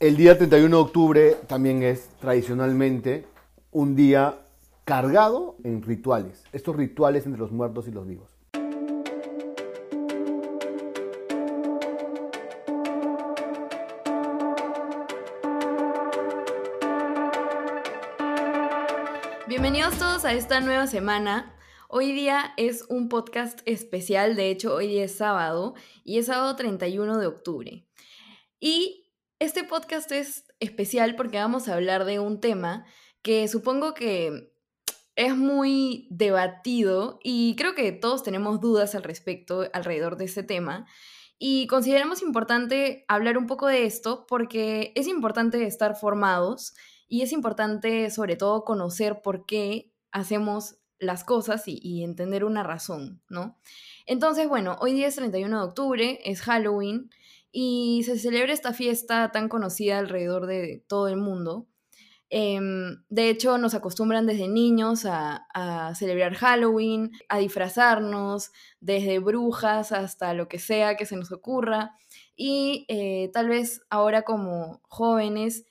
El día 31 de octubre también es tradicionalmente un día cargado en rituales, estos rituales entre los muertos y los vivos. Bienvenidos todos a esta nueva semana. Hoy día es un podcast especial, de hecho hoy día es sábado y es sábado 31 de octubre. Y este podcast es especial porque vamos a hablar de un tema que supongo que es muy debatido y creo que todos tenemos dudas al respecto, alrededor de ese tema. Y consideramos importante hablar un poco de esto porque es importante estar formados y es importante sobre todo conocer por qué hacemos las cosas y, entender una razón, ¿no? Entonces, bueno, hoy día es 31 de octubre, es Halloween y se celebra esta fiesta tan conocida alrededor de todo el mundo. Em, de hecho, nos acostumbran desde niños a, celebrar Halloween, a disfrazarnos, desde brujas hasta lo que sea que se nos ocurra. Y eh, tal vez ahora como jóvenes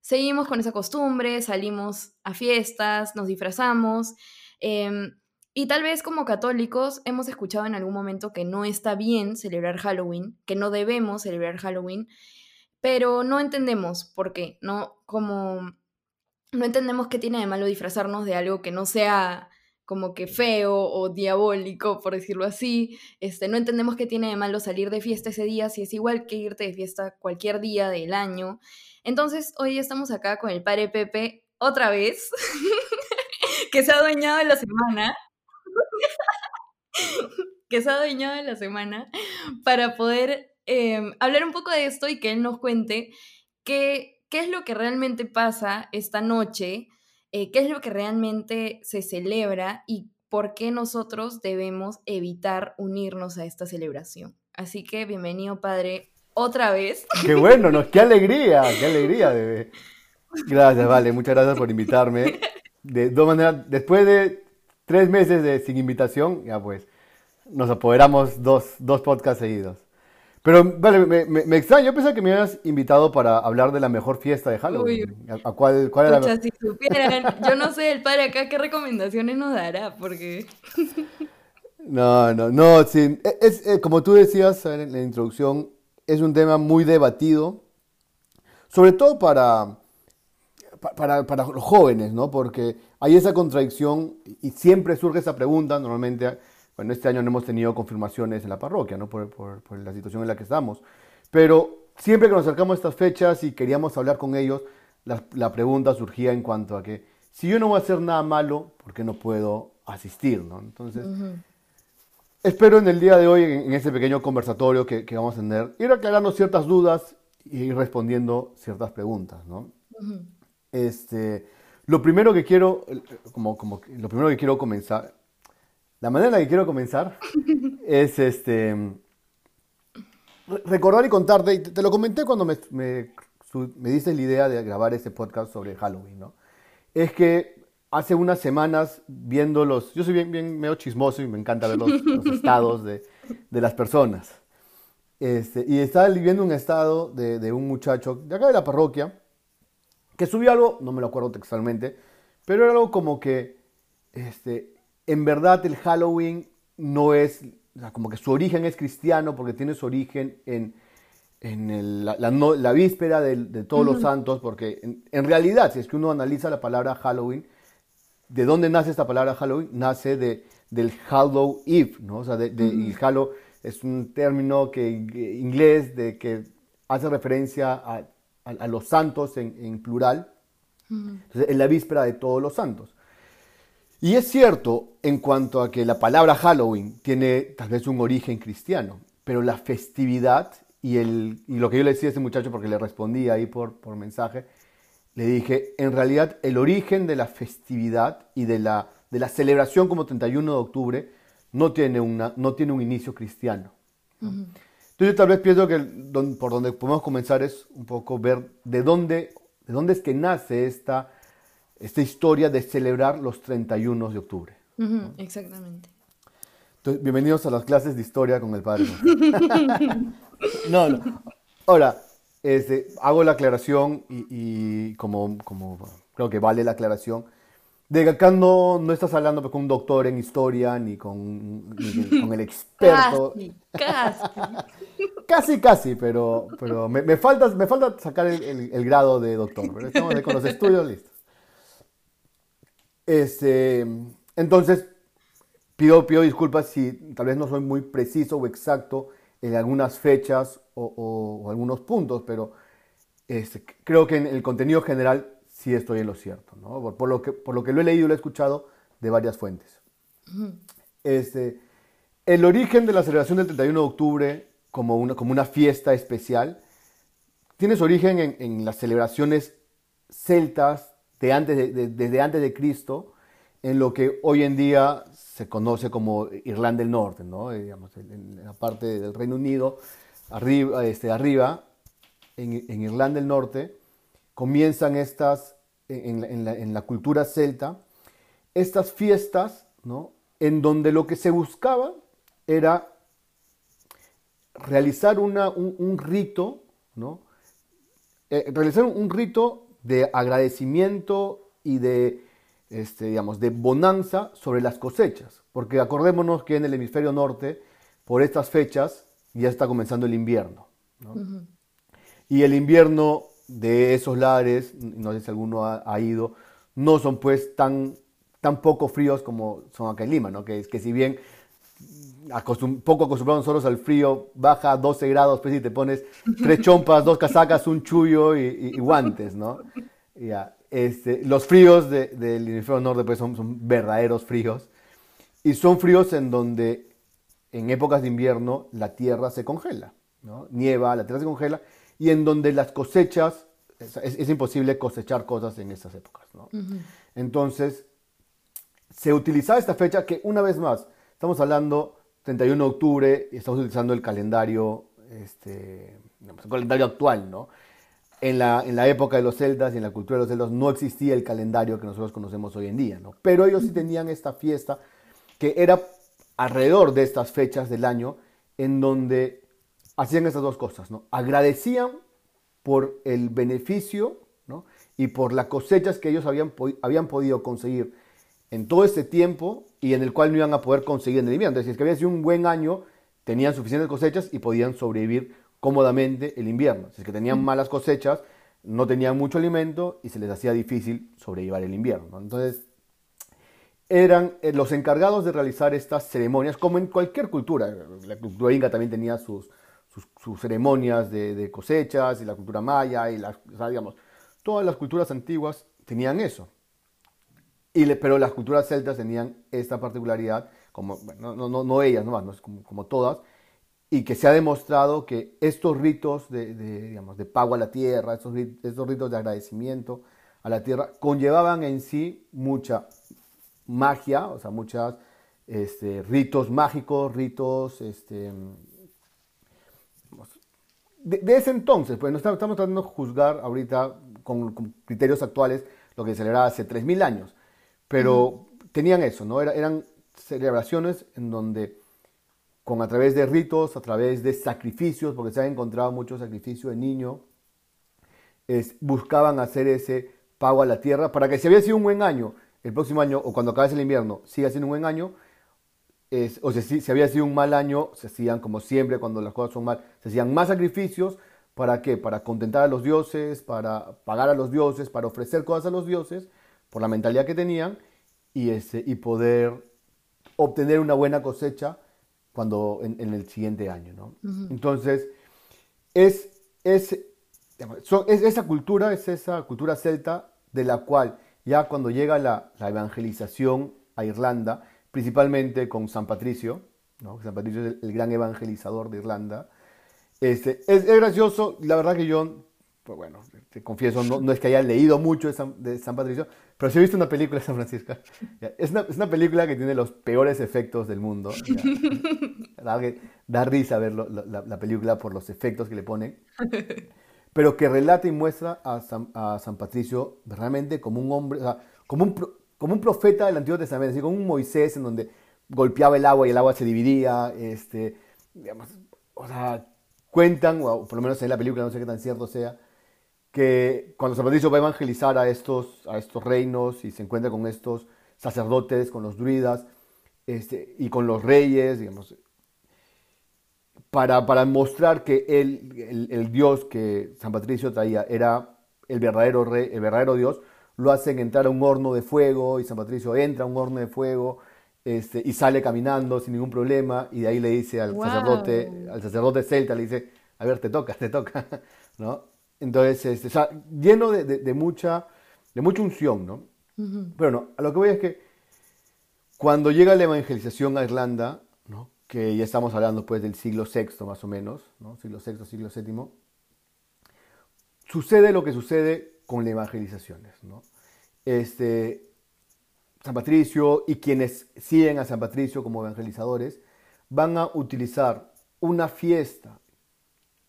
seguimos con esa costumbre, salimos a fiestas, nos disfrazamos. Em, y tal vez como católicos hemos escuchado en algún momento que no está bien celebrar Halloween, que no debemos celebrar Halloween, pero no entendemos por qué, no como no entendemos qué tiene de malo disfrazarnos de algo que no sea como que feo o diabólico, por decirlo así. Este, no entendemos qué tiene de malo salir de fiesta ese día, si es igual que irte de fiesta cualquier día del año. Entonces, hoy estamos acá con el padre Pepe otra vez, que se ha adueñado de la semana. que se ha adueñado de la semana para poder em, hablar un poco de esto y que él nos cuente qué qué es lo que realmente pasa esta noche, eh, qué es lo que realmente se celebra y por qué nosotros debemos evitar unirnos a esta celebración. Así que bienvenido, padre, otra vez. Qué bueno, ¿no? qué alegría, qué alegría, bebé. Gracias, vale, muchas gracias por invitarme. De dos maneras, después de tres meses de, sin invitación, ya pues, nos apoderamos dos, dos podcasts seguidos. Pero, vale, me, me, extraña. Yo pensé que me habías invitado para hablar de la mejor fiesta de Halloween. ¿A, cuál, cuál era la... si supieran, yo no sé el padre acá qué recomendaciones nos dará, porque... No, no, no, sí. E, es, eh, como tú decías en la introducción, es un tema muy debatido, sobre todo para, para, para los jóvenes, ¿no? Porque hay esa contradicción y siempre surge esa pregunta, normalmente bueno, este año no hemos tenido confirmaciones en la parroquia, ¿no? Por, la situación en la que estamos. Pero siempre que nos acercamos a estas fechas y queríamos hablar con ellos, la, pregunta surgía en cuanto a que si yo no voy a hacer nada malo, ¿por qué no puedo asistir, ¿no? Entonces, espero en el día de hoy, en, ese pequeño conversatorio que, vamos a tener, ir aclarando ciertas dudas y ir respondiendo ciertas preguntas, ¿no? este, lo primero que quiero, como, como, lo primero que quiero comenzar la manera en la que quiero comenzar es este recordar y contarte, y te lo comenté cuando me, me, me diste la idea de grabar este podcast sobre Halloween, ¿no? Es que hace unas semanas viendo los, yo soy bien, bien medio chismoso y me encanta ver los, estados de, de, las personas. Este, y estaba viendo un estado de, de, un muchacho de acá de la parroquia que subió algo, no me lo acuerdo textualmente, pero era algo como que este, en verdad el Halloween no es, como que su origen es cristiano porque tiene su origen en, la, víspera de, todos los santos, porque en, realidad, si es que uno analiza la palabra Halloween, ¿de dónde nace esta palabra Halloween? Nace de, del Hallow Eve, ¿no? O sea, de, el Hallow es un término que, inglés de, que hace referencia a, los santos en, plural, Entonces, en la víspera de todos los santos. Y es cierto en cuanto a que la palabra Halloween tiene tal vez un origen cristiano, pero la festividad y, el, y lo que yo le decía a ese muchacho, porque le respondí ahí por, por mensaje, le dije, en realidad el origen de la festividad y de la, de la celebración como 31 de octubre no tiene, una, no tiene un inicio cristiano. Entonces yo tal vez pienso que por donde podemos comenzar es un poco ver de dónde, de dónde es que nace esta esta historia de celebrar los 31 de octubre. exactamente. Entonces, bienvenidos a las clases de historia con el padre. no, no. Ahora, este, hago la aclaración y, como, como creo que vale la aclaración, de que acá no, no estás hablando con un doctor en historia ni con, con el experto. Casi, casi. casi, casi, pero, pero me, me, falta, me falta sacar el, el, grado de doctor. Pero estamos con los estudios listos. Este, entonces, pido, pido disculpas si tal vez no soy muy preciso o exacto en algunas fechas o, o, algunos puntos, pero este, creo que en el contenido general sí estoy en lo cierto, ¿no? por, lo que, por lo que lo he leído y lo he escuchado de varias fuentes. este, el origen de la celebración del 31 de octubre como una, como una fiesta especial tiene su origen en, en las celebraciones celtas de antes de, desde antes de Cristo, en lo que hoy en día se conoce como Irlanda del Norte, ¿no? Eh, digamos, en, la parte del Reino Unido, arriba, este, arriba en, en Irlanda del Norte, comienzan estas, en, la, en, la, cultura celta, estas fiestas, ¿no? En donde lo que se buscaba era realizar una, un, rito, ¿no? Eh, realizar un rito de agradecimiento y de, este, digamos, de bonanza sobre las cosechas. Porque acordémonos que en el hemisferio norte, por estas fechas, ya está comenzando el invierno. Y el invierno de esos lares, no sé si alguno ha, ido, no son pues tan, tan poco fríos como son acá en Lima, ¿no? Que, que si bien poco acostumbrados nosotros al frío, baja 12 grados, pues y te pones tres chompas, dos casacas, un chullo y, guantes, ¿no? Ya, este, los fríos del hemisferio norte pues son, son verdaderos fríos y son fríos en donde en épocas de invierno la tierra se congela, ¿no? Nieva, la tierra se congela y en donde las cosechas, es, imposible cosechar cosas en esas épocas. ¿no? Entonces, se utilizaba esta fecha que una vez más, estamos hablando 31 de octubre y estamos utilizando el calendario, este, el calendario actual, ¿no? En la, en la, época de los celtas y en la cultura de los celtas no existía el calendario que nosotros conocemos hoy en día, ¿no? Pero ellos sí tenían esta fiesta que era alrededor de estas fechas del año en donde hacían esas dos cosas, ¿no? Agradecían por el beneficio ¿no? y por las cosechas que ellos habían, habían podido conseguir en todo este tiempo y en el cual no iban a poder conseguir en el invierno. Si es que había sido un buen año, tenían suficientes cosechas y podían sobrevivir cómodamente el invierno. Si es que tenían malas cosechas, no tenían mucho alimento y se les hacía difícil sobrevivir el invierno. Entonces, eran eh, los encargados de realizar estas ceremonias, como en cualquier cultura. La cultura inca también tenía sus, sus, ceremonias de, cosechas y la cultura maya y las, digamos, todas las culturas antiguas tenían eso. Y pero las culturas celtas tenían esta particularidad, como, no, no, no, ellas nomás, ¿no? como, como, todas, y que se ha demostrado que estos ritos de, digamos, de pago a la tierra, estos, estos ritos de agradecimiento a la tierra, conllevaban en sí mucha magia, o sea, muchos este, ritos mágicos, ritos este, de, ese entonces, pues no estamos, tratando de juzgar ahorita con, criterios actuales lo que se celebraba hace 3.000 años, pero tenían eso, ¿no? eran celebraciones en donde con a través de ritos, a través de sacrificios, porque se han encontrado muchos sacrificios de niño, es, buscaban hacer ese pago a la tierra para que si había sido un buen año, el próximo año o cuando acabe el invierno siga siendo un buen año, o sea, si, si, había sido un mal año, se hacían como siempre cuando las cosas son mal, se hacían más sacrificios. ¿Para qué? Para contentar a los dioses, para pagar a los dioses, para ofrecer cosas a los dioses, por la mentalidad que tenían, y, ese, y poder obtener una buena cosecha cuando, en, el siguiente año. ¿no? Entonces, es, es, es, esa cultura, es esa cultura celta de la cual ya cuando llega la, la evangelización a Irlanda, principalmente con San Patricio. San Patricio es el, gran evangelizador de Irlanda. Este, es, gracioso, la verdad que yo, pues bueno, te confieso, no, es que haya leído mucho de San, Patricio, pero sí he visto una película de San Francisco. Es una, es una, película que tiene los peores efectos del mundo. La que da risa ver la, película por los efectos que le ponen. Pero que relata y muestra a San, a San Patricio realmente como un hombre, o sea, como un, como un profeta del Antiguo Testamento, así como un Moisés en donde golpeaba el agua y el agua se dividía, este, digamos, o sea, cuentan, o por lo menos en la película, no sé qué tan cierto sea, que cuando San Patricio va a evangelizar a estos, a estos reinos y se encuentra con estos sacerdotes, con los druidas este, y con los reyes, digamos, para, para mostrar que el, el, Dios que San Patricio traía era el verdadero, rey, el verdadero Dios, lo hacen entrar a un horno de fuego y San Patricio entra a un horno de fuego este, y sale caminando sin ningún problema y de ahí le dice al sacerdote, al sacerdote celta, le dice, a ver, te toca, te toca, ¿no? Entonces, este, lleno de, mucha, de mucha unción, ¿no? Pero no, a lo que voy es que cuando llega la evangelización a Irlanda, ¿no? que ya estamos hablando pues del siglo VI más o menos, ¿no? siglo VI, siglo VII, sucede lo que sucede con las evangelizaciones. ¿no? Este, San Patricio y quienes siguen a San Patricio como evangelizadores van a utilizar una fiesta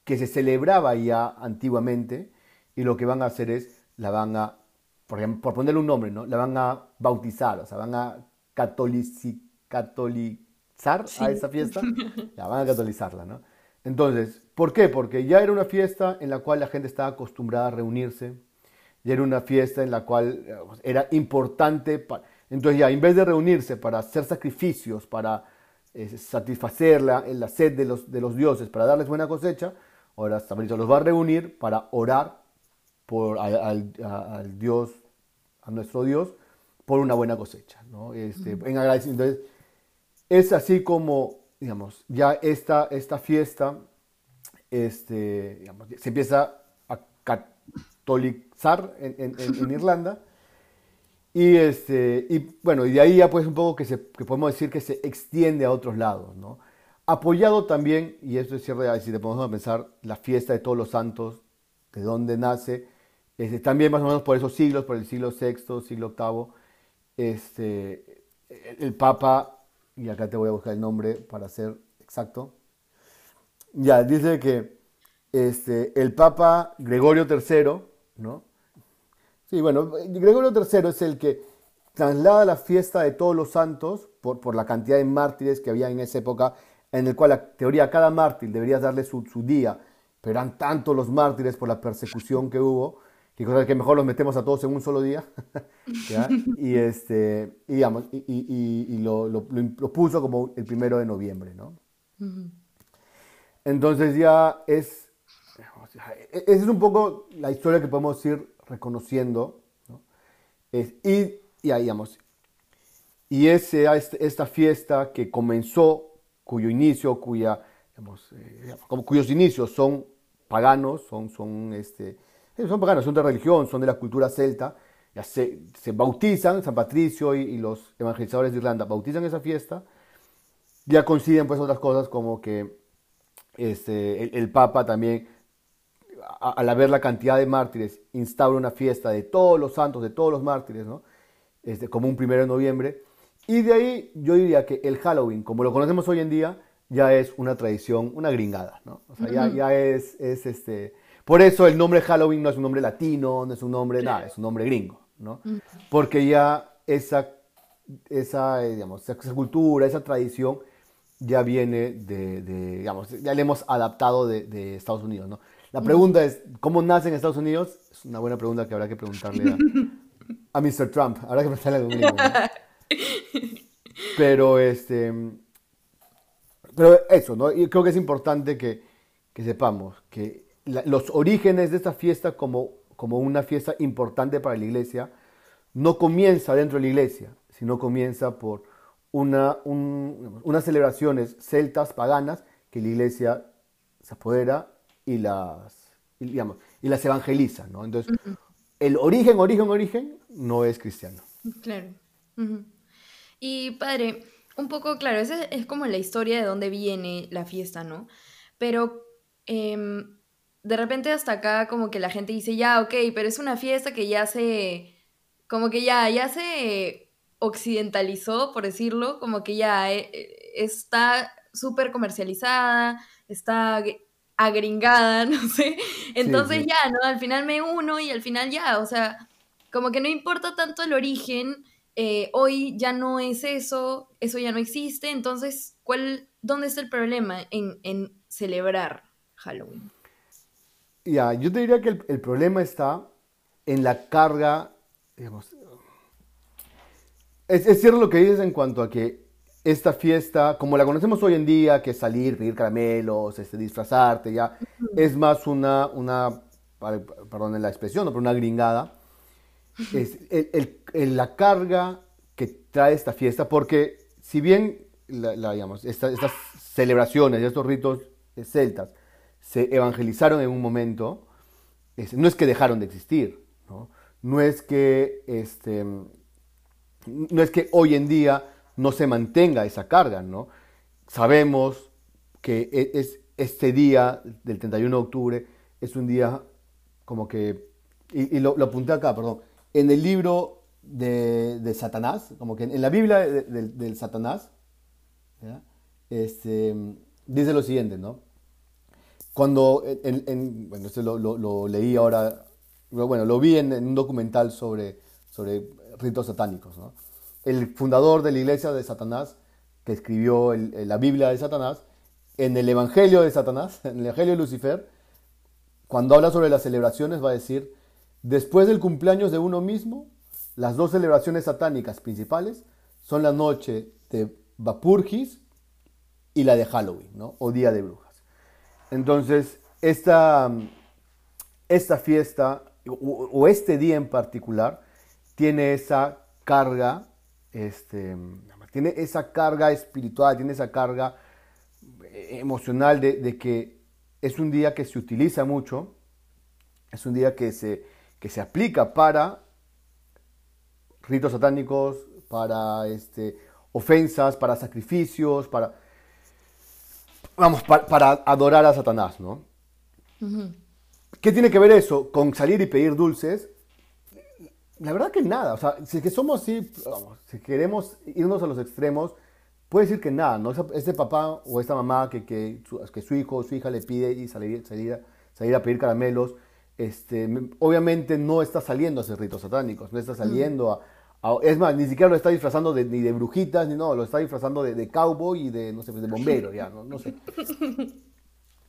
que se celebraba ya antiguamente y lo que van a hacer es, la van a, por, ejemplo, por ponerle un nombre, ¿no? La van a bautizar, o sea, van a catolici, catolizar a esa fiesta, la van a catolizarla, ¿no? Entonces, ¿por qué? Porque ya era una fiesta en la cual la gente estaba acostumbrada a reunirse, ya era una fiesta en la cual eh, era importante, entonces ya en vez de reunirse para hacer sacrificios, para eh, satisfacer la, la sed de los, de los dioses, para darles buena cosecha, Ahora San los va a reunir para orar por, al, Dios, a nuestro Dios, por una buena cosecha, ¿no? Este, En agradecimiento. Entonces, es así como, digamos, ya esta, esta fiesta este, digamos, se empieza a catolizar en, en, Irlanda. Y, este, y bueno, y de ahí ya pues un poco que, se, que podemos decir que se extiende a otros lados, ¿no? Apoyado también, y esto es cierto, si te podemos pensar, la fiesta de todos los santos, de dónde nace, este, también más o menos por esos siglos, por el siglo VI, siglo VIII, este, el, Papa, y acá te voy a buscar el nombre para ser exacto, ya, dice que este, el Papa Gregorio III, ¿no? Sí, bueno, Gregorio III es el que traslada la fiesta de todos los santos por, por la cantidad de mártires que había en esa época en el cual la teoría cada mártir debería darle su, día, pero eran tantos los mártires por la persecución que hubo, que cosa que mejor los metemos a todos en un solo día, y, este, digamos, y, lo, lo, puso como el primero de noviembre, ¿no? Entonces ya es, esa es un poco la historia que podemos ir reconociendo, ¿no? Es, y, y ahí, digamos, y es esta fiesta que comenzó cuyo inicio, cuya, eh, cuyos inicios son paganos, son, son, este, eh, son paganos, son de religión, son de la cultura celta, ya se, se bautizan, San Patricio y, los evangelizadores de Irlanda bautizan esa fiesta, ya coinciden pues otras cosas como que este, el, Papa también, al haber la cantidad de mártires, instaura una fiesta de todos los santos, de todos los mártires, ¿no? Este, como un primero de noviembre, y de ahí yo diría que el Halloween, como lo conocemos hoy en día, ya es una tradición, una gringada, ¿no? O sea, ya, ya es, es, este... Por eso el nombre Halloween no es un nombre latino, no es un nombre nada, es un nombre gringo, ¿no? Porque ya esa, esa, eh, digamos, esa cultura, esa tradición ya viene de, digamos, ya le hemos adaptado de, Estados Unidos, ¿no? La pregunta es, ¿cómo nace en Estados Unidos? Es una buena pregunta que habrá que preguntarle a, a Mr. Trump. Habrá que preguntarle a gringo, Pero este. Pero eso, ¿no? Y creo que es importante que, sepamos que los orígenes de esta fiesta como, como una fiesta importante para la iglesia no comienza dentro de la iglesia, sino comienza por una, unas celebraciones celtas paganas que la iglesia se apodera y las, digamos, y las evangeliza, ¿no? Entonces, el origen, origen, origen no es cristiano. Claro. Y padre, un poco, claro, esa es como la historia de dónde viene la fiesta, ¿no? Pero em, de repente hasta acá como que la gente dice, ya, ok, pero es una fiesta que ya se, como que ya, ya se occidentalizó, por decirlo, como que ya eh, eh, está súper comercializada, está agringada, no sé. Entonces ya, ¿no? Al final me uno y al final ya, o sea, como que no importa tanto el origen, eh, hoy ya no es eso, eso ya no existe, entonces, ¿cuál, ¿dónde está el problema en, celebrar? Halloween? Ya, yo te diría que el, el problema está en la carga, digamos, es, es cierto lo que dices en cuanto a que esta fiesta, como la conocemos hoy en día, que es salir, pedir caramelos, este, disfrazarte, ya, es más una, una, perdón la expresión, ¿no? pero una gringada. Es el- el- el- la carga que trae esta fiesta, porque si bien la, la, digamos, esta- estas celebraciones y estos ritos celtas se evangelizaron en un momento, es- no es que dejaron de existir, ¿no? No es que, este, no es que hoy en día no se mantenga esa carga, ¿no? Sabemos que e- es, este día del 31 de octubre es un día como que, y, lo, apunté acá, perdón, en el libro de, de Satanás, como que en la Biblia de- de- del Satanás. Este, dice lo siguiente, ¿no? Cuando, en, en- bueno, esto lo, lo- lo leí ahora, bueno, lo vi en, en un documental sobre, sobre ritos satánicos, ¿no? El fundador de la iglesia de Satanás, que escribió la Biblia de Satanás, en el Evangelio de Satanás, en el Evangelio de Lucifer, cuando habla sobre las celebraciones va a decir, después del cumpleaños de uno mismo, las dos celebraciones satánicas principales son la noche de Vapurgis y la de Halloween. O Día de Brujas. Entonces, esta, esta fiesta o, o este día en particular tiene esa carga, este, tiene esa carga espiritual, tiene esa carga eh, emocional de, de que es un día que se utiliza mucho, es un día que se, que se aplica para ritos satánicos, para este, ofensas, para sacrificios, para, vamos, pa- para adorar a Satanás, ¿no? ¿Qué tiene que ver eso con salir y pedir dulces? La verdad que nada, o sea, si es que somos así, si queremos irnos a los extremos, puede decir que nada, ¿no? Ese papá o esta mamá que, que, su, que su hijo o su hija le pide y salir, salir, a- salir a pedir caramelos, este, me- obviamente no está saliendo a hacer ritos satánicos, no está saliendo a, a- Es más, ni siquiera lo está disfrazando de, ni de brujitas, ni no, lo está disfrazando de, de cowboy y de, no sé, pues, de bombero, ya, no, no sé.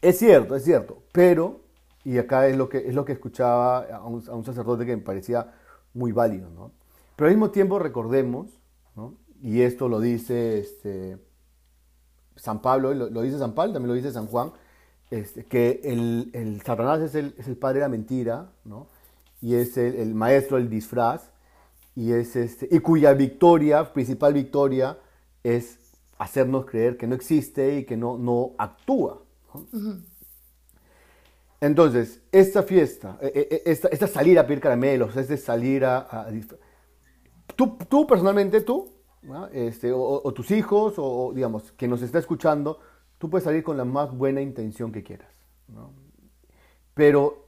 Es cierto, es cierto, pero, y acá es lo que, es lo que escuchaba a un, a un sacerdote que me parecía muy válido, ¿no? Pero al mismo tiempo recordemos, ¿no? Y esto lo dice este, San Pablo, lo, dice San Pablo, también lo dice San Juan, este, que el, el Satanás es el, padre de la mentira, ¿no? Y es el, maestro del disfraz, y, es este, y cuya victoria, principal victoria, es hacernos creer que no existe y que no, no actúa. ¿no? Entonces, esta fiesta, eh, eh, esta, esta salir a pedir caramelos, este salir a... a tú, tú personalmente, tú, ¿no? este, o, o tus hijos, o digamos, que nos está escuchando, tú puedes salir con la más buena intención que quieras. ¿no? Pero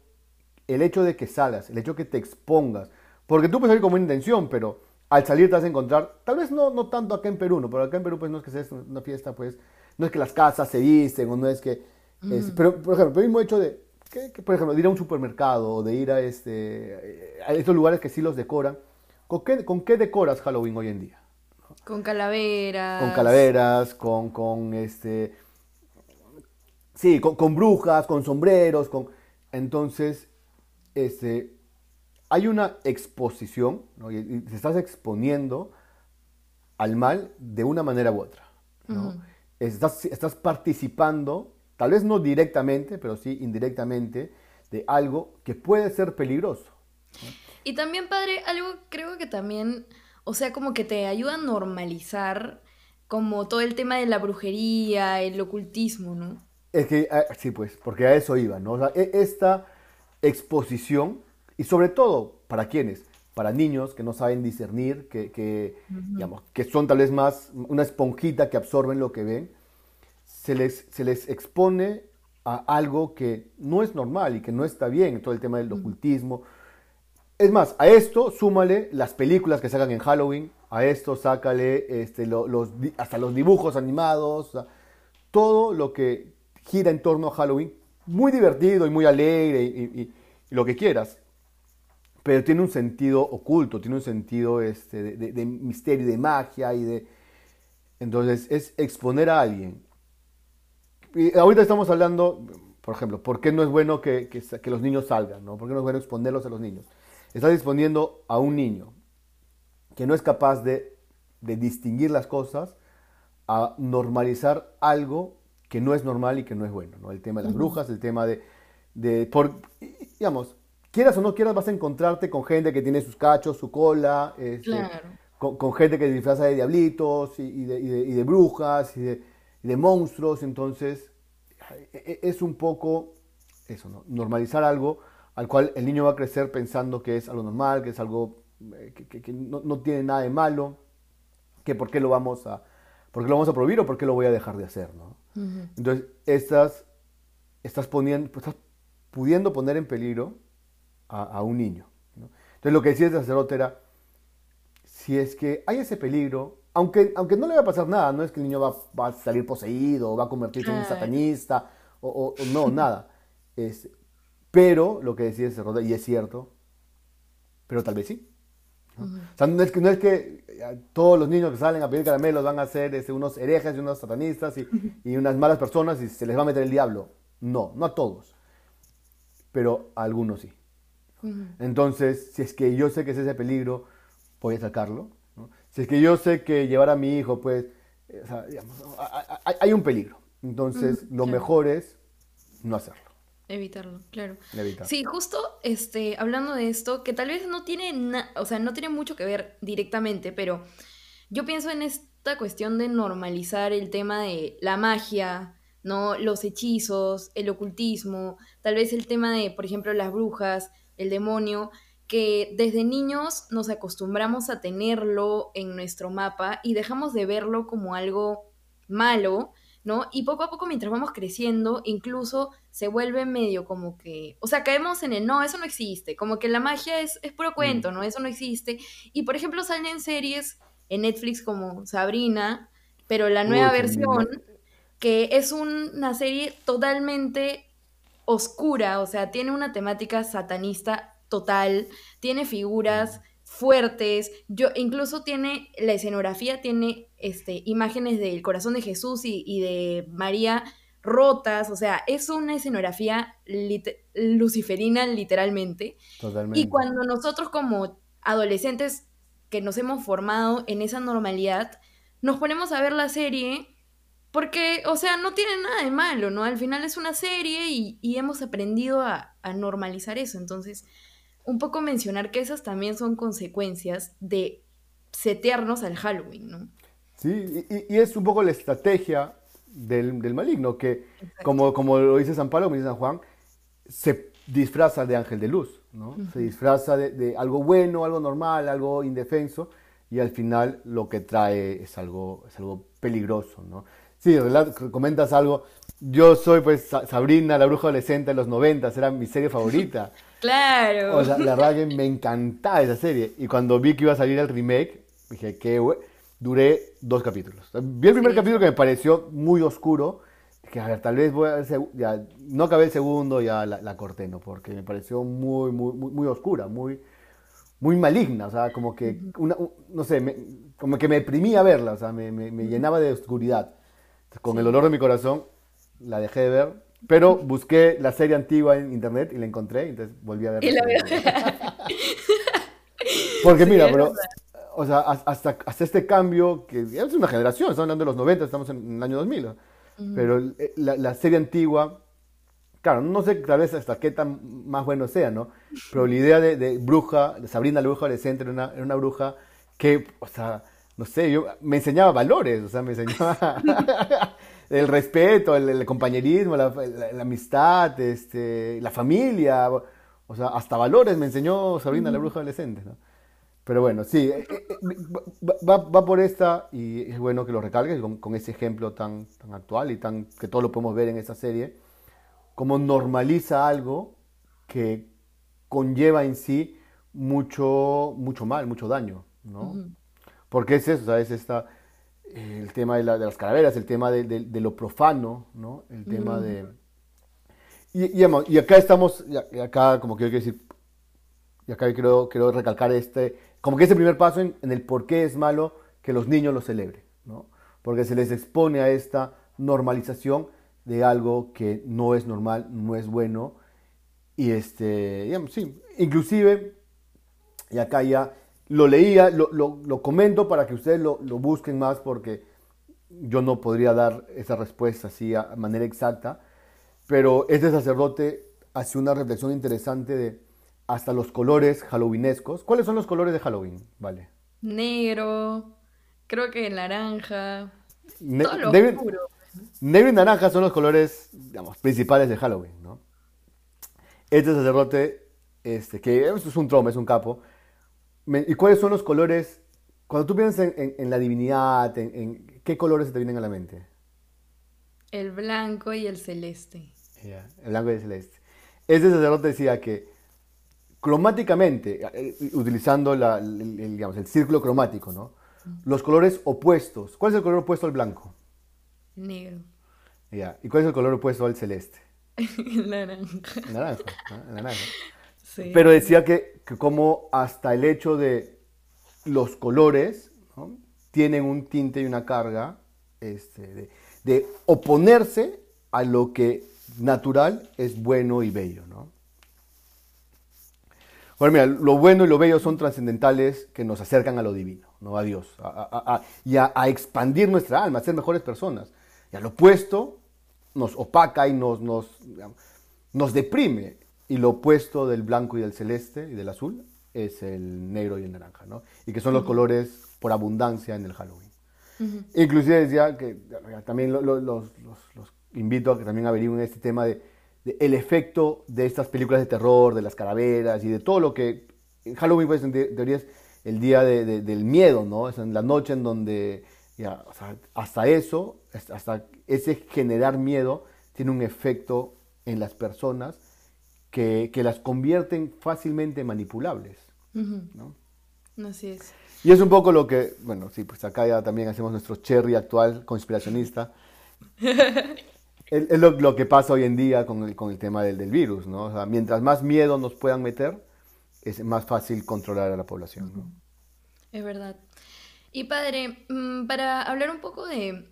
el hecho de que salgas, el hecho de que te expongas, porque tú puedes salir con buena intención, pero al salir te vas a encontrar, tal vez no, no tanto acá en Perú, ¿no? pero acá en Perú pues no es que sea una fiesta, pues no es que las casas se visten o no es que... es- pero, por ejemplo, el mismo hecho de, que, que, por ejemplo, de ir a un supermercado o de ir a, este, a estos lugares que sí los decoran, ¿con qué, con qué decoras Halloween hoy en día? Con calaveras. Con calaveras, con, con este... Sí, con, con brujas, con sombreros, con... Entonces, este, hay una exposición, ¿no? y, y te estás exponiendo al mal de una manera u otra. ¿no? estás, estás participando, tal vez no directamente, pero sí indirectamente, de algo que puede ser peligroso. Y también, padre, algo creo que también, o sea, como que te ayuda a normalizar como todo el tema de la brujería, el ocultismo, ¿no? Es que, ah, sí, pues, porque a eso iba, ¿no? O sea, e- esta exposición, y sobre todo, ¿para quiénes? Para niños que no saben discernir, que, que, digamos, que son tal vez más una esponjita que absorben lo que ven, se les, se les expone a algo que no es normal y que no está bien, todo el tema del ocultismo. Es más, a esto súmale las películas que sacan en Halloween, a esto sácale este, lo- los, hasta los dibujos animados, todo lo que gira en torno a Halloween, muy divertido y muy alegre y, y- y lo que quieras, pero tiene un sentido oculto, tiene un sentido este, de, de- de misterio, de magia y de... Entonces es exponer a alguien. Y ahorita estamos hablando, por ejemplo, ¿por qué no es bueno que, que, los niños salgan? ¿no? ¿Por qué no es bueno exponerlos a los niños? Estás exponiendo a un niño que no es capaz de, de distinguir las cosas a normalizar algo que no es normal y que no es bueno. ¿no? El tema de las brujas, el tema de, de por, digamos, quieras o no quieras, vas a encontrarte con gente que tiene sus cachos, su cola, este, con, gente que se disfraza de diablitos y, de, brujas y de, monstruos. Entonces, e, e, es un poco eso, ¿no? normalizar algo al cual el niño va a crecer pensando que es algo normal, que es algo eh, que, no, tiene nada de malo, que por qué lo vamos a, por lo vamos a prohibir o por qué lo voy a dejar de hacer. ¿no? Entonces, estás, estás, poniendo, estás pudiendo poner en peligro a, un niño. Entonces lo que decía el sacerdote era, si es que hay ese peligro, aunque, aunque no le va a pasar nada, no es que el niño va, a salir poseído o va a convertirse en un satanista, o, no, nada. Es, pero lo que decía sacerdote, y es cierto, pero tal vez sí. O sea, no es, que, no es que eh, todos los niños que salen a pedir caramelos van a ser este, unos herejes y unos satanistas y, y, unas malas personas y se les va a meter el diablo. No, no a todos. Pero a algunos sí. Entonces, si es que yo sé que es ese peligro, voy a sacarlo. Si es que yo sé que llevar a mi hijo, pues, eh, hay, un peligro. Entonces, lo mejor es no hacerlo. Evitarlo, claro. Sí, justo este, hablando de esto, que tal vez no tiene, o sea, no tiene mucho que ver directamente, pero yo pienso en esta cuestión de normalizar el tema de la magia, ¿no? Los hechizos, el ocultismo, tal vez el tema de, por ejemplo, las brujas, el demonio, que desde niños nos acostumbramos a tenerlo en nuestro mapa y dejamos de verlo como algo malo, ¿no? Y poco a poco mientras vamos creciendo, incluso se vuelve medio como que, o sea, caemos en el, no, eso no existe, como que la magia es, es puro cuento, mm. ¿no? Eso no existe. Y por ejemplo salen series en Netflix como Sabrina, pero la nueva versión, que es una serie totalmente oscura, o sea, tiene una temática satanista total, tiene figuras fuertes, yo incluso tiene la escenografía tiene este imágenes del corazón de Jesús y, de María rotas, o sea, es una escenografía luciferina literalmente. Totalmente. Y cuando nosotros como adolescentes que nos hemos formado en esa normalidad, nos ponemos a ver la serie porque, o sea, no tiene nada de malo, ¿no? Al final es una serie y, hemos aprendido a, normalizar eso. Entonces, un poco mencionar que esas también son consecuencias de setearnos al Halloween, ¿no? Sí, y, es un poco la estrategia del, maligno, que como, como lo dice San Pablo, como dice San Juan, se disfraza de ángel de luz, ¿no? Se disfraza de, de, algo bueno, algo normal, algo indefenso, y al final lo que trae es algo, es algo peligroso, ¿no? Sí, comentas algo. Yo soy pues Sabrina, la bruja adolescente de los 90, era mi serie favorita. claro. O sea, la verdad que me encantaba esa serie. Y cuando vi que iba a salir el remake, dije, qué Duré dos capítulos. Vi el primer capítulo que me pareció muy oscuro. A ver, tal vez voy a ver, ya, no acabé el segundo, ya la, la, corté, ¿no? Porque me pareció muy, muy, muy, oscura, muy, muy maligna, o sea, como que, una, no sé, como que me deprimía verla, o sea, me, me, me llenaba de oscuridad con el dolor de mi corazón, la dejé de ver. Pero busqué la serie antigua en internet y la encontré, entonces volví a verla. Porque mira, pero, o sea, hasta, hasta este cambio, que es una generación, estamos hablando de los 90, estamos en el año 2000, pero eh, la, serie antigua, claro, no sé tal vez hasta qué tan más bueno sea, ¿no? Pero la idea de, bruja, de Sabrina la bruja adolescente, era una, era una bruja que, o sea, no sé, yo me enseñaba valores, o sea, me enseñaba el respeto, el, compañerismo, la, amistad, este, la familia, o sea, hasta valores me enseñó Sabrina la bruja adolescente, ¿no? Pero bueno, sí, eh, eh, eh, va, por esta y es bueno que lo recalques con, ese ejemplo tan, tan actual y tan que todo lo podemos ver en esa serie, como normaliza algo que conlleva en sí mucho, mucho mal, mucho daño, ¿no? Porque es eso, ¿sabes? Está el tema de, las calaveras, el tema de, lo profano, ¿no? El tema de... Y, y, acá estamos, y acá como quiero decir, y acá quiero, quiero recalcar este, como que es el primer paso en, el por qué es malo que los niños lo celebren, ¿no? Porque se les expone a esta normalización de algo que no es normal, no es bueno. Y este, digamos, sí, inclusive, y acá ya lo leía, lo, lo, comento para que ustedes lo, lo, busquen más porque yo no podría dar esa respuesta así a manera exacta, pero este sacerdote hace una reflexión interesante de hasta los colores halloweenescos. ¿Cuáles son los colores de Halloween? Vale. Negro, creo que naranja. negro y naranja son los colores, digamos, principales de Halloween, ¿no? Este sacerdote, este, que es un tromo, es un capo. ¿Y cuáles son los colores? Cuando tú piensas en, la divinidad, en, ¿qué colores se te vienen a la mente? El blanco y el celeste. el blanco y el celeste. Este sacerdote decía que cromáticamente, eh, utilizando el, digamos, el círculo cromático, ¿no? Los colores opuestos. ¿Cuál es el color opuesto al blanco? Negro. ¿Y cuál es el color opuesto al celeste? el naranja. naranja, naranja. Pero decía que, como hasta el hecho de los colores tienen un tinte y una carga este, de, oponerse a lo que natural es bueno y bello. ¿no? Bueno, mira, lo bueno y lo bello son trascendentales que nos acercan a lo divino, ¿no? a Dios, y a, expandir nuestra alma, a ser mejores personas. Y al opuesto nos opaca y nos, nos deprime. Y lo opuesto del blanco y del celeste y del azul es el negro y el naranja, ¿no? Y que son los colores por abundancia en el Halloween. Inclusive decía que también los, invito a que también averigüen este tema de, el efecto de estas películas de terror, de las calaveras y de todo lo que en Halloween pues en teoría es el día del miedo, ¿no? Es en la noche en donde hasta eso, hasta ese generar miedo tiene un efecto en las personas que, las convierten fácilmente manipulables. ¿no? Así es. Y es un poco lo que, bueno, sí, pues acá ya también hacemos nuestro cherry actual conspiracionista. es lo, que pasa hoy en día con el, con el tema del, del virus, ¿no? O sea, mientras más miedo nos puedan meter, es más fácil controlar a la población, ¿no? Es verdad. Y padre, mm, para hablar un poco de,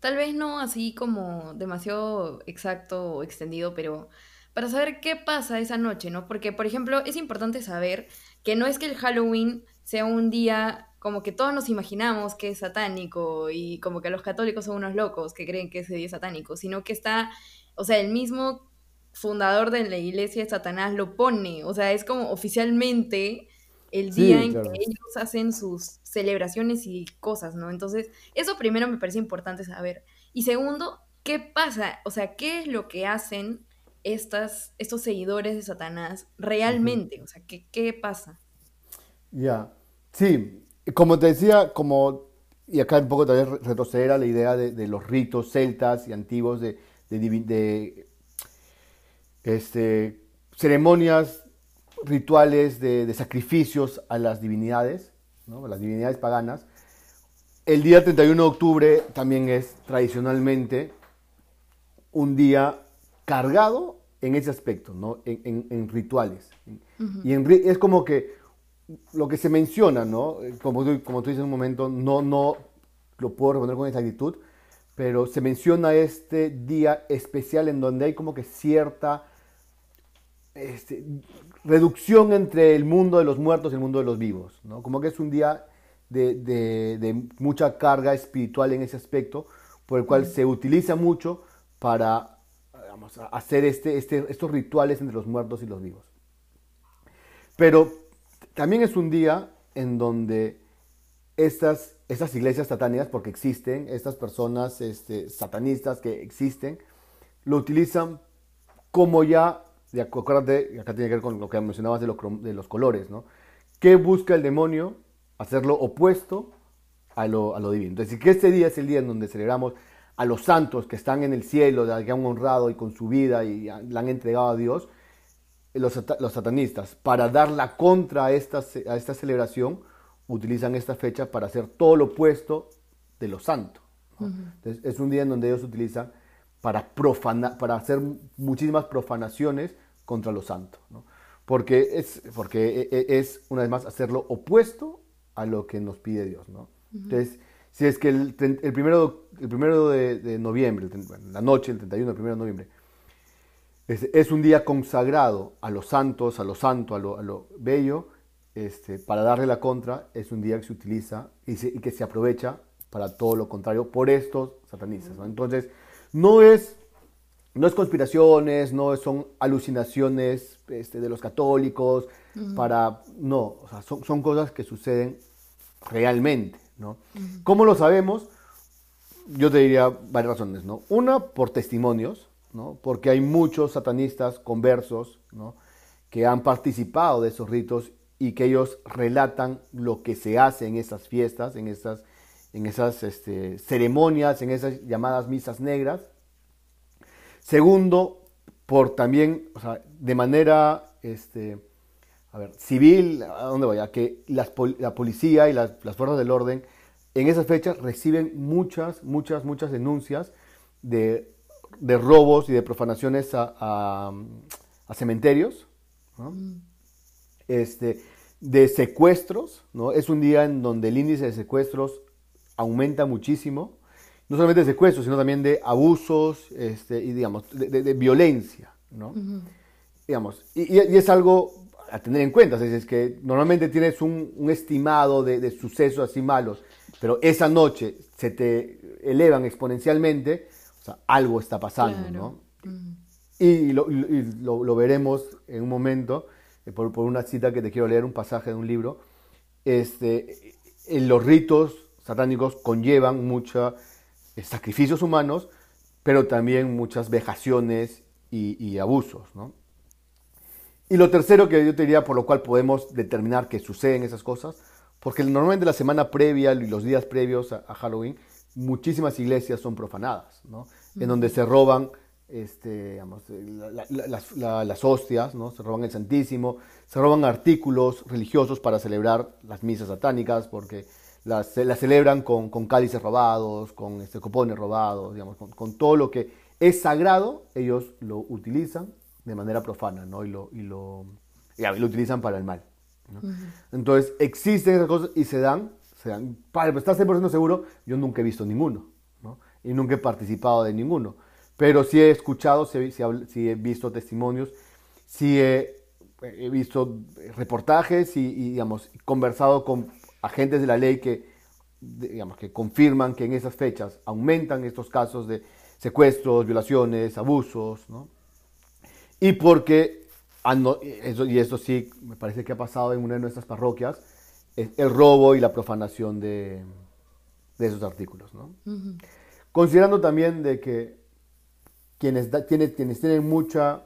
tal vez no así como demasiado exacto o extendido, pero para saber qué pasa esa noche, ¿no? Porque, por ejemplo, es importante saber que no es que el Halloween sea un día como que todos nos imaginamos que es satánico y como que los católicos son unos locos que creen que ese día es satánico, sino que está, o sea, el mismo fundador de la iglesia de Satanás lo pone, o sea, es como oficialmente el día en que ellos hacen sus celebraciones y cosas, ¿no? Entonces, eso primero me parece importante saber. Y segundo, ¿qué pasa? O sea, ¿qué es lo que hacen estas, estos seguidores de Satanás realmente? O sea, ¿qué, qué pasa? Ya, sí, como te decía, como, y acá un poco también retroceder a la idea de, los ritos celtas y antiguos de, de, este, ceremonias rituales de, sacrificios a las divinidades, ¿no? a las divinidades paganas. El día 31 de octubre también es tradicionalmente un día cargado en ese aspecto, ¿no? en, rituales. Y es como que lo que se menciona, ¿no? como, tú, como tú dices en un momento, no, no lo puedo responder con exactitud, pero se menciona este día especial en donde hay como que cierta este, reducción entre el mundo de los muertos y el mundo de los vivos, ¿no? Como que es un día de, mucha carga espiritual en ese aspecto, por el cual se utiliza mucho para hacer este, este, estos rituales entre los muertos y los vivos. Pero también es un día en donde estas, estas iglesias satánicas, porque existen, estas personas este, satanistas que existen, lo utilizan como ya y acuérdate, acá tiene que ver con lo que mencionabas de, de los colores, ¿no? ¿Qué busca el demonio? Hacerlo opuesto a lo, a lo divino. Entonces, que este día es el día en donde celebramos a los santos que están en el cielo, que han honrado y con su vida y la han entregado a Dios, los, los satanistas, para dar la contra a esta, a esta celebración, utilizan esta fecha para hacer todo lo opuesto de lo santo. Entonces, es un día en donde ellos utilizan para, profana, para hacer muchísimas profanaciones contra los santos. ¿no? Porque, es, porque e, e, es, una vez más, hacerlo opuesto a lo que nos pide Dios. ¿no? Entonces, Si es que el, el primero, el primero de, noviembre, la noche, el 31, el primero de noviembre, es, un día consagrado a los santos, a lo santo, a lo, a lo bello, este, para darle la contra, es un día que se utiliza y, que se aprovecha para todo lo contrario por estos satanistas. Entonces, no es, no es conspiraciones, no son alucinaciones este, de los católicos, para, no, son, son, cosas que suceden realmente. ¿No? ¿Cómo lo sabemos? Yo te diría varias razones. ¿no? Una, por testimonios, ¿no? porque hay muchos satanistas conversos ¿no? que han participado de esos ritos y que ellos relatan lo que se hace en esas fiestas, en esas, en esas este, ceremonias, en esas llamadas misas negras. Segundo, por también, o sea, de manera este, a ver, civil, ¿a dónde voy? A que la policía y las, fuerzas del orden en esas fechas reciben muchas, muchas, muchas denuncias de, robos y de profanaciones a, cementerios. Mm este, de secuestros, ¿no? Es un día en donde el índice de secuestros aumenta muchísimo, no solamente de secuestros, sino también de abusos este, y, digamos, de, violencia, ¿no? Digamos, y, es algo a tener en cuenta, es, que normalmente tienes un, estimado de, sucesos así malos, pero esa noche se te elevan exponencialmente, o sea, algo está pasando, ¿no? Y, lo, veremos en un momento, eh, por, una cita que te quiero leer, un pasaje de un libro, este, en los ritos satánicos conllevan muchos eh, sacrificios humanos, pero también muchas vejaciones y, abusos. Y lo tercero que yo te diría por lo cual podemos determinar que suceden esas cosas, porque normalmente la semana previa y los días previos a, Halloween, muchísimas iglesias son profanadas, en donde se roban este, digamos, las, hostias, ¿no? se roban el Santísimo, se roban artículos religiosos para celebrar las misas satánicas, porque las, celebran con, con, cálices robados, con este, copones robados, digamos, con, todo lo que es sagrado, ellos lo utilizan de manera profana ¿no? y, lo, y, lo, lo utilizan para el mal. Entonces existen esas cosas y se dan, se dan. Para estar 100% seguro, yo nunca he visto ninguno ¿no? y nunca he participado de ninguno pero sí he escuchado, sí, he visto testimonios, sí he, visto reportajes y, digamos, conversado con agentes de la ley que, digamos, que confirman que en esas fechas aumentan estos casos de secuestros, violaciones, abusos, ¿no? Y porque, eso, y eso sí me parece que ha pasado en una de nuestras parroquias, el robo y la profanación de, esos artículos, ¿no? Considerando también de que quienes, tienen, quienes tienen mucha,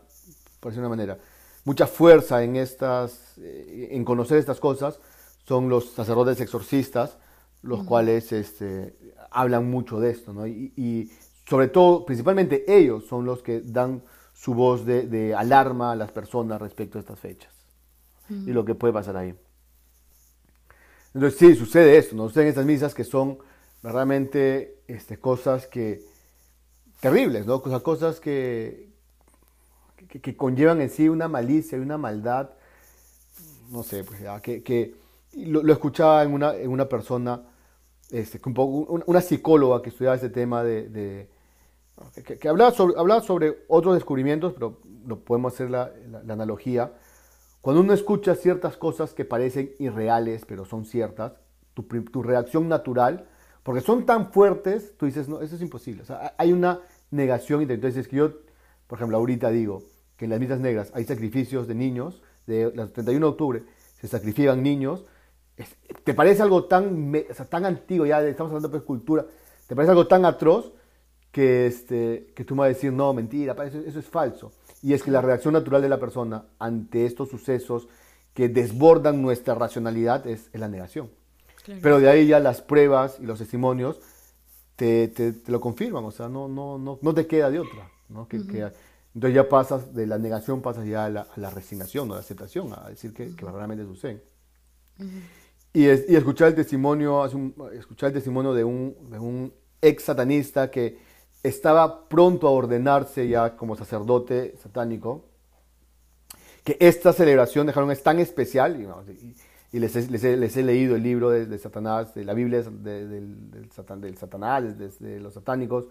por decir una manera, mucha fuerza en, estas, eh, en conocer estas cosas son los sacerdotes exorcistas, los cuales este, hablan mucho de esto, ¿no? y, sobre todo, principalmente ellos son los que dan su voz de, alarma a las personas respecto a estas fechas y lo que puede pasar ahí. Entonces sí, sucede esto, ¿no? Suceden estas misas que son realmente este, cosas que, terribles, ¿no? Cosas, cosas que, que, conllevan en sí una malicia y una maldad, no sé, pues que, lo, escuchaba en una, en una persona, este, una psicóloga que estudiaba ese tema de, que, hablaba, sobre, hablaba sobre otros descubrimientos, pero no podemos hacer la, analogía. Cuando uno escucha ciertas cosas que parecen irreales, pero son ciertas, tu, tu, reacción natural, porque son tan fuertes, tú dices, no, eso es imposible. Hay una negación. Entonces, es que yo, por ejemplo, ahorita digo que en las misas negras hay sacrificios de niños, de los 31 de octubre se sacrifican niños. ¿Te parece algo tan, tan antiguo, ya estamos hablando de cultura, te parece algo tan atroz que, este, que tú me vas a decir, no, mentira, eso, eso es falso? Y es que la reacción natural de la persona ante estos sucesos que desbordan nuestra racionalidad es, la negación. Pero de ahí ya las pruebas y los testimonios te, te, lo confirman, o sea, no, no, no, no te queda de otra. ¿no? Que, entonces ya pasas de la negación, pasas ya a la, a la resignación, a la aceptación, a decir que, que realmente sucede. y, es, y, escuchar el testimonio, escuchar el testimonio de un, de un ex satanista que estaba pronto a ordenarse ya como sacerdote satánico, que esta celebración de Halloween es tan especial, y, les he, leído el libro de, Satanás, de la Biblia de- del, del, satan- del Satanás, de, los satánicos,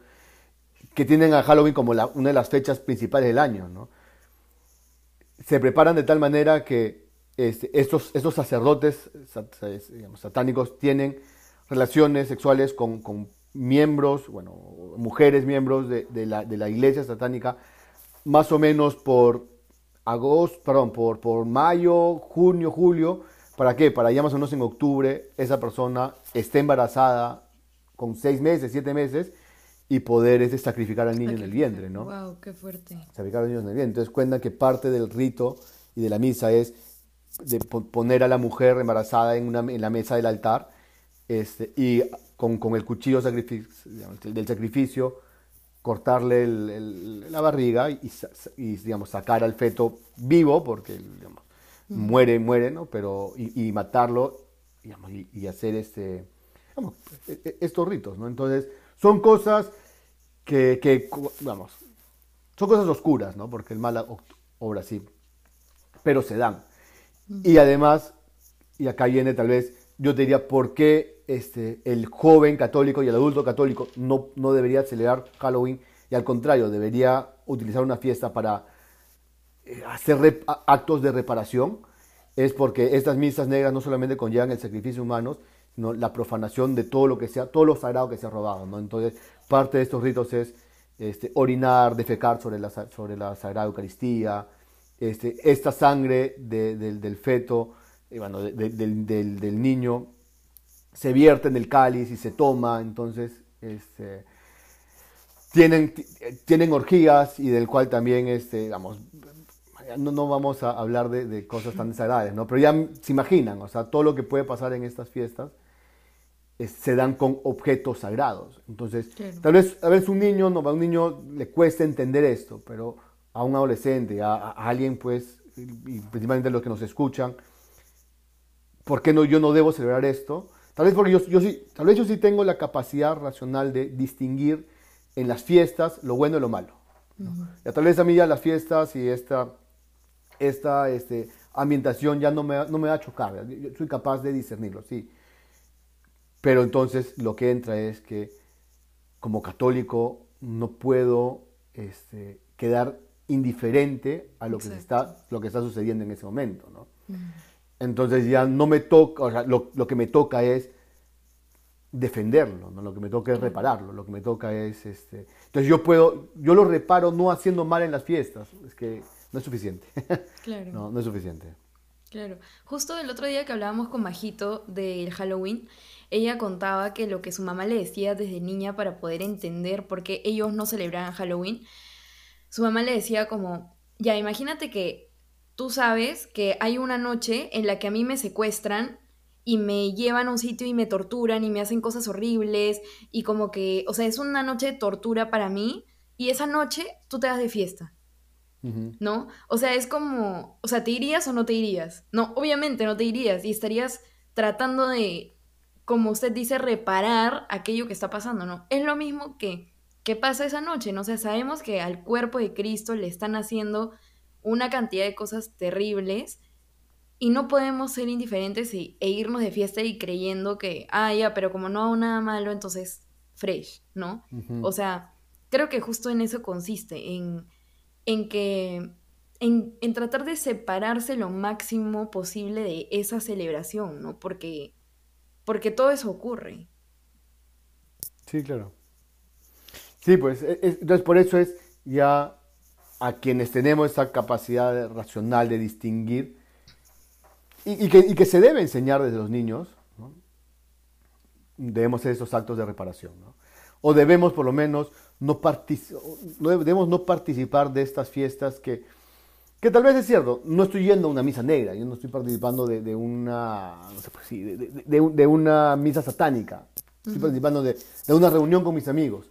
que tienen a Halloween como una de las fechas principales del año, ¿no? Se preparan de tal manera que este, estos, estos sacerdotes es- digamos, satánicos tienen relaciones sexuales con miembros, bueno, mujeres miembros de, de la, de la iglesia satánica, más o menos por agosto, perdón, por, por mayo, junio, julio. ¿Para qué? Para ya más o menos en octubre esa persona esté embarazada con seis meses, siete meses y poder este, sacrificar al niño en el vientre, ¿no? Wow, qué fuerte. sacrificar a los niños en el vientre. Entonces cuentan que parte del rito y de la misa es de po- poner a la mujer embarazada en, una, en la mesa del altar este, y con, con el cuchillo del sacrificio cortarle el- el- la barriga y, digamos, sacar al feto vivo, porque digamos, muere, muere, ¿no? Pero, y, y matarlo digamos, y, y hacer este, digamos, e- e- estos ritos, ¿no? Entonces, son cosas que, que, vamos, son cosas oscuras, ¿no? Porque el mal obra así, pero se dan. Y además, y acá viene tal vez, yo te diría, ¿por qué este, el joven católico y el adulto católico no, no debería celebrar Halloween? Y al contrario, debería utilizar una fiesta para eh, hacer actos de reparación. Es porque estas misas negras no solamente conllevan el sacrificio humano, sino la profanación de todo lo que sea, todo lo sagrado que se ha robado, ¿no? Entonces, parte de estos ritos es este, orinar, defecar sobre la, sobre la Sagrada Eucaristía, este, esta sangre de- del, del feto, eh, bueno, de- de- del, del- del niño, se vierte en el cáliz y se toma, entonces este, tienen, ti- tienen orgías y del cual también, este, digamos, no, no vamos a hablar de, de cosas tan desagradables, ¿no? Pero ya se imaginan, o sea, todo lo que puede pasar en estas fiestas es- se dan con objetos sagrados. Entonces, Claro. tal vez a veces un niño, no, a un niño le cuesta entender esto, pero a un adolescente, a, a alguien, pues, y principalmente los que nos escuchan, ¿por qué no, yo no debo celebrar esto? Tal vez porque yo, yo sí, tal vez yo sí tengo la capacidad racional de distinguir en las fiestas lo bueno y lo malo. ¿no? Ya tal vez a mí ya las fiestas y esta, esta este, ambientación ya no me, no me va a chocar, yo soy capaz de discernirlo, sí. Pero entonces lo que entra es que como católico no puedo este, quedar indiferente a lo que, se está, lo que está sucediendo en ese momento, ¿no? Entonces ya no me toca, o sea, lo, lo que me toca es defenderlo, ¿no? Lo que me toca es repararlo, lo que me toca es, este... Entonces yo puedo, yo lo reparo no haciendo mal en las fiestas, es que no es suficiente, Claro. no, no es suficiente. Claro. Justo el otro día que hablábamos con Majito del Halloween, ella contaba que lo que su mamá le decía desde niña para poder entender por qué ellos no celebraban Halloween, su mamá le decía como, ya, imagínate que tú sabes que hay una noche en la que a mí me secuestran y me llevan a un sitio y me torturan y me hacen cosas horribles y como que, o sea, es una noche de tortura para mí y esa noche tú te vas de fiesta. ¿no? O sea, es como, o sea, ¿te irías o no te irías? No, obviamente no te irías y estarías tratando de, como usted dice, reparar aquello que está pasando, ¿no? Es lo mismo que, que pasa esa noche, ¿no? O sea, sabemos que al cuerpo de Cristo le están haciendo una cantidad de cosas terribles y no podemos ser indiferentes y- e irnos de fiesta y creyendo que, ah, ya, pero como no hago nada malo, entonces fresh, ¿no? O sea, creo que justo en eso consiste, en, en que, en, en tratar de separarse lo máximo posible de esa celebración, ¿no? Porque, porque todo eso ocurre. Sí, claro. Sí, pues, e- es- entonces por eso es ya a quienes tenemos esa capacidad racional de distinguir y, y que, y que se debe enseñar desde los niños, ¿no? debemos hacer esos actos de reparación, ¿no? O debemos por lo menos no, debemos no participar de estas fiestas que, que tal vez es cierto, no estoy yendo a una misa negra, yo no estoy participando de, de una, no sé, pues sí, de, de- de un- de una misa satánica, estoy participando de una reunión con mis amigos.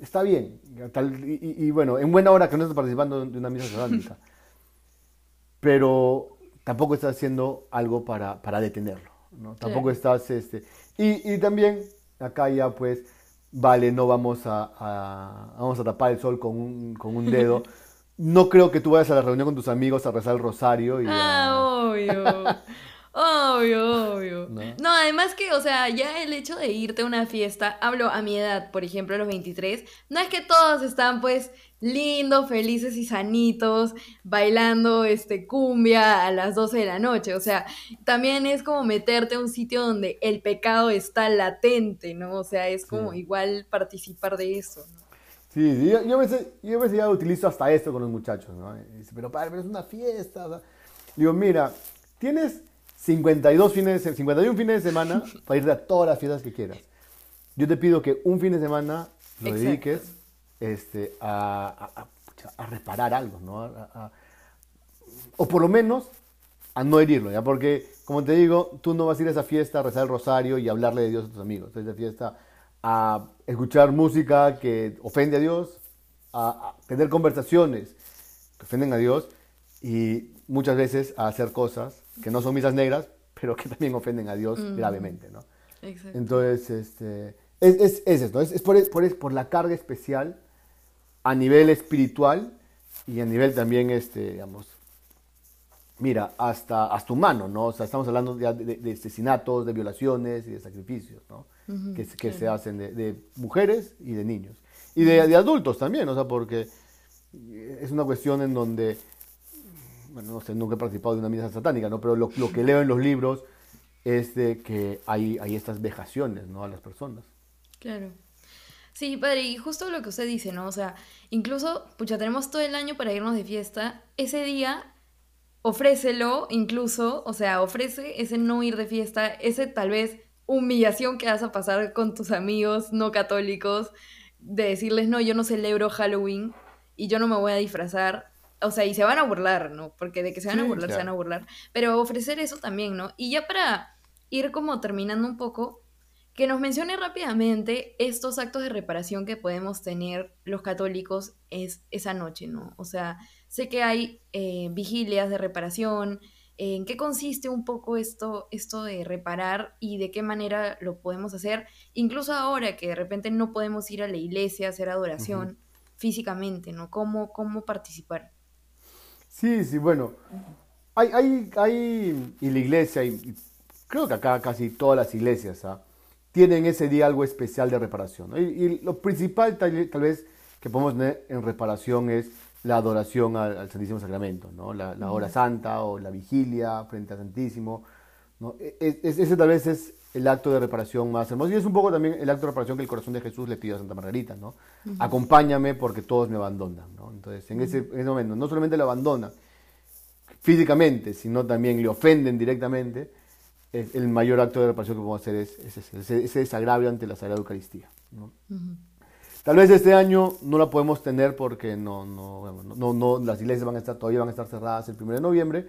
Está bien, tal- y, y- y bueno, en buena hora que no estás participando de una misa satánica, pero tampoco estás haciendo algo para, para detenerlo, ¿no? Tampoco estás, este, y, y también acá ya pues, vale, no vamos a, a- vamos a tapar el sol con un, con un dedo. No creo que tú vayas a la reunión con tus amigos a rezar el rosario y a- Ah, obvio. Obvio, obvio. ¿No? ¿No? además que, o sea, ya el hecho de irte a una fiesta, hablo a mi edad, por ejemplo, a los 23, no es que todos están pues lindos, felices y sanitos, bailando este cumbia a las 12 de la noche, o sea, también es como meterte a un sitio donde el pecado está latente, ¿no? O sea, es como Sí. igual participar de eso, ¿no? Sí, sí, yo, yo a veces, yo a veces ya utilizo hasta esto con los muchachos, ¿no? Y dice, pero padre, pero es una fiesta. Digo, mira, tienes 52 fines, de se- 51 fines de semana para irte a todas las fiestas que quieras. Yo te pido que un fin de semana lo Exacto. dediques este, a, a- a- pucha, a reparar algo, ¿no? O por lo menos a no herirlo, ¿ya? Porque, como te digo, tú no vas a ir a esa fiesta a rezar el rosario y hablarle de Dios a tus amigos. Esa fiesta a escuchar música que ofende a Dios, a, a tener conversaciones que ofenden a Dios y muchas veces a hacer cosas que no son misas negras, pero que también ofenden a Dios gravemente, ¿no? Exacto. Entonces, este, es, es, es esto, es, es por, por, por la carga especial a nivel espiritual y a nivel también, este, digamos, mira, hasta, hasta humano, ¿no? O sea, estamos hablando de, de- de asesinatos, de violaciones y de sacrificios, ¿no? Que, que se hacen de, de mujeres y de niños. Y de, de adultos también, o sea, porque es una cuestión en donde, bueno, no sé, nunca he participado de una misa satánica, ¿no? Pero lo, lo que leo en los libros es de que hay, hay estas vejaciones, ¿no? A las personas. Claro. Sí, padre, y justo lo que usted dice, ¿no? O sea, incluso, pucha, tenemos todo el año para irnos de fiesta. Ese día, ofrécelo, incluso, o sea, ofrece ese no ir de fiesta, ese tal vez humillación que vas a pasar con tus amigos no católicos, de decirles, no, yo no celebro Halloween y yo no me voy a disfrazar. O sea, y se van a burlar, ¿no? Porque de que se van a Sí, burlar, se claro. van a burlar. Pero ofrecer eso también, ¿no? Y ya para ir como terminando un poco, que nos mencione rápidamente estos actos de reparación que podemos tener los católicos es esa noche, ¿no? O sea, sé que hay eh, vigilias de reparación. ¿En qué consiste un poco esto, esto de reparar y de qué manera lo podemos hacer? Incluso ahora que de repente no podemos ir a la iglesia a hacer adoración físicamente, ¿no? ¿Cómo, cómo participar? Sí, sí, bueno. Hay, hay, hay, y la iglesia, y, y creo que acá casi todas las iglesias, ¿ah? tienen ese día algo especial de reparación. ¿no? Y, y lo principal tal, tal vez que podemos tener en reparación es la adoración al, al Santísimo Sacramento, ¿no? La, la hora santa o la vigilia frente al Santísimo. ¿no? E- es- ese tal vez es el acto de reparación más hermoso. Y es un poco también el acto de reparación que el corazón de Jesús le pidió a Santa Margarita, ¿no? Acompáñame porque todos me abandonan, ¿no? Entonces, en, ese, en ese momento, no solamente lo abandonan físicamente, sino también le ofenden directamente, es- el mayor acto de reparación que podemos hacer es, es ese, ese- desagravio ante la Sagrada Eucaristía, ¿no? Tal vez este año no la podemos tener porque no, no, no, no- las iglesias van a estar, todavía van a estar cerradas el 1 de noviembre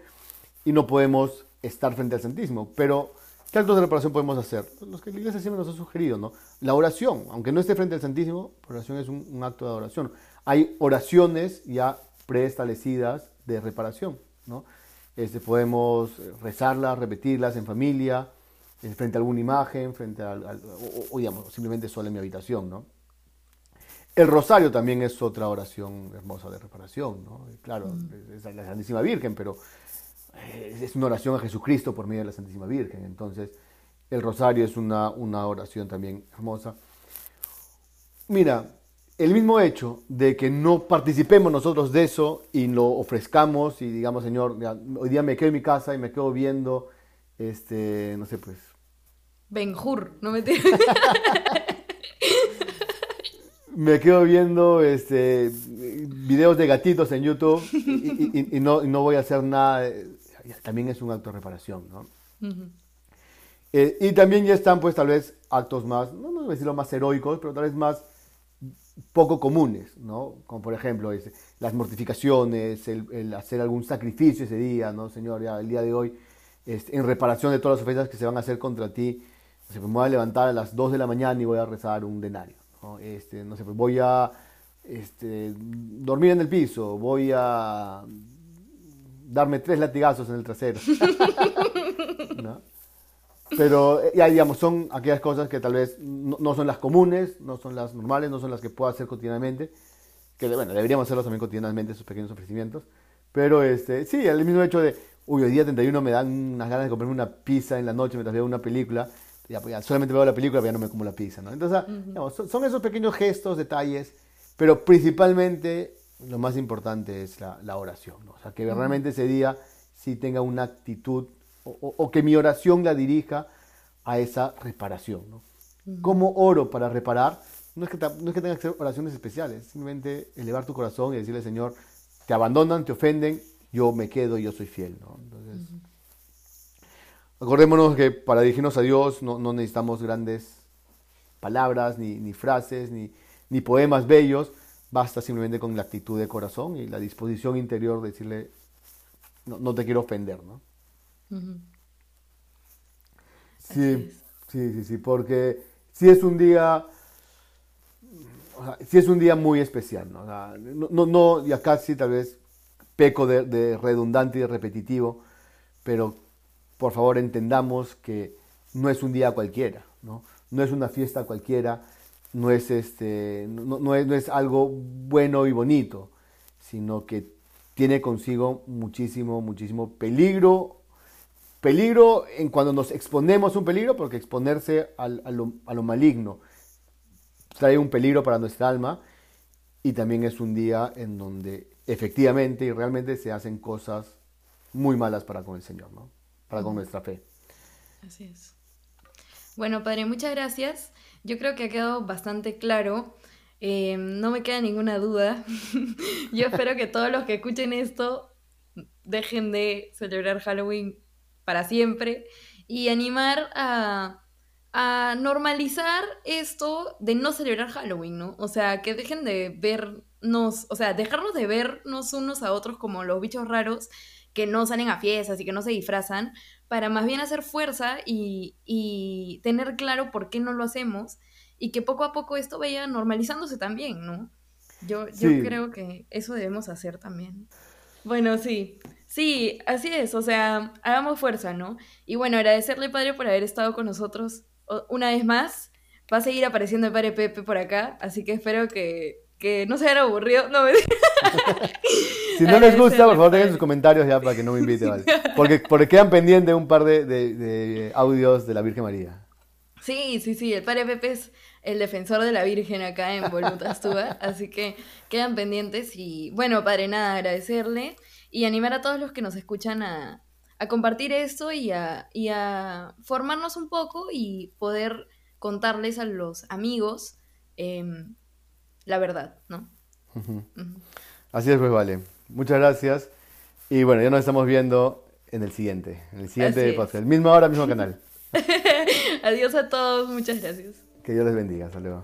y no podemos estar frente al Santísimo. Pero, ¿qué actos de reparación podemos hacer? Pues los que la iglesia siempre nos ha sugerido, ¿no? La oración, aunque no esté frente al Santísimo, la oración es un, un acto de adoración. Hay oraciones ya preestablecidas de reparación, ¿no? Este, podemos rezarlas, repetirlas en familia, eh, frente a alguna imagen, frente al, al- o, o, digamos, simplemente solo en mi habitación, ¿no? El rosario también es otra oración hermosa de reparación, ¿no? Claro, es la Santísima Virgen, pero es una oración a Jesucristo por medio de la Santísima Virgen. Entonces, el rosario es una, una oración también hermosa. Mira, el mismo hecho de que no participemos nosotros de eso y lo ofrezcamos y digamos, Señor, ya, hoy día me quedo en mi casa y me quedo viendo, este, no sé, pues, Benjur, no me me quedo viendo este, videos de gatitos en YouTube y, y- y no, y no voy a hacer nada. eh, También es un acto de reparación, ¿no? Eh, y también ya están, pues, tal vez actos más, no, no voy a decirlo más heroicos, pero tal vez más poco comunes, ¿no? Como por ejemplo, las mortificaciones, el, el hacer algún sacrificio ese día, ¿no? Señor, ya el día de hoy, este, en reparación de todas las ofensas que se van a hacer contra ti, no sé, pues, me voy a levantar a las 2 de la mañana y voy a rezar un denario, ¿no? Este, no sé, pues voy a este, dormir en el piso, voy a darme tres latigazos en el trasero, ¿no? Pero eh, ya digamos, son aquellas cosas que tal vez no, no son las comunes, no son las normales, no son las que puedo hacer cotidianamente, que bueno, deberíamos hacerlos también cotidianamente, esos pequeños ofrecimientos. Pero este, sí, el mismo hecho de uy, hoy día 31 me dan unas ganas de comerme una pizza en la noche mientras veo una película, ya, pues, ya solamente veo la película, pero ya no me como la pizza, ¿no? Entonces, digamos, son, son esos pequeños gestos, detalles, pero principalmente lo más importante es la, la oración, ¿no? O sea, que realmente ese día sí tenga una actitud o, o- o que mi oración la dirija a esa reparación, ¿no? ¿Cómo oro para reparar? No es, que no es que tengas que hacer oraciones especiales, simplemente elevar tu corazón y decirle, Señor, te abandonan, te ofenden, yo me quedo y yo soy fiel, ¿no? Entonces, acordémonos que para dirigirnos a Dios no, no necesitamos grandes palabras, ni, ni frases, ni, ni poemas bellos, basta simplemente con la actitud de corazón y la disposición interior de decirle, no, no te quiero ofender, ¿no? Sí, sí, sí, sí, porque sí es un día, o sea, sí es un día muy especial, ¿no? O sea, no, no, no, y acá sí tal vez peco de, de redundante y de repetitivo, pero por favor entendamos que no es un día cualquiera, ¿no? No es una fiesta cualquiera, no es, este, no, no es, no es algo bueno y bonito, sino que tiene consigo muchísimo, muchísimo peligro peligro en cuando nos exponemos a un peligro, porque exponerse al- a, lo, a lo maligno trae un peligro para nuestra alma y también es un día en donde efectivamente y realmente se hacen cosas muy malas para con el Señor, ¿no? Para con nuestra fe. Así es. Bueno, padre, muchas gracias. Yo creo que ha quedado bastante claro. Eh, no me queda ninguna duda. Yo espero que todos los que escuchen esto dejen de celebrar Halloween para siempre y animar a, a normalizar esto de no celebrar Halloween, ¿no? O sea, que dejen de vernos, o sea, dejarnos de vernos unos a otros como los bichos raros que no salen a fiestas y que no se disfrazan, para más bien hacer fuerza y, y tener claro por qué no lo hacemos y que poco a poco esto vaya normalizándose también, ¿no? Yo, yo Sí. creo que eso debemos hacer también. Bueno, sí, sí, así es, o sea, hagamos fuerza, ¿no? Y bueno, agradecerle, Padre, por haber estado con nosotros una vez más. Va a seguir apareciendo el Padre Pepe por acá, así que espero que, que no se hayan aburrido. No, me... Si no les gusta, por favor, dejen sus comentarios ya para que no me invite, ¿vale? Porque, porque quedan pendientes un par de, de- de audios de la Virgen María. Sí, sí, sí, el Padre Pepe es el defensor de la Virgen acá en Voluntad Tuba, así que quedan pendientes y bueno, Padre, nada, agradecerle y animar a todos los que nos escuchan a, a compartir esto y a, y a formarnos un poco y poder contarles a los amigos em, la verdad, ¿no? Así es, pues vale. Muchas gracias. Y bueno, ya nos estamos viendo en el siguiente. En el siguiente podcast. Misma hora, mismo canal. Adiós a todos, muchas gracias. Que Dios les bendiga. Hasta luego.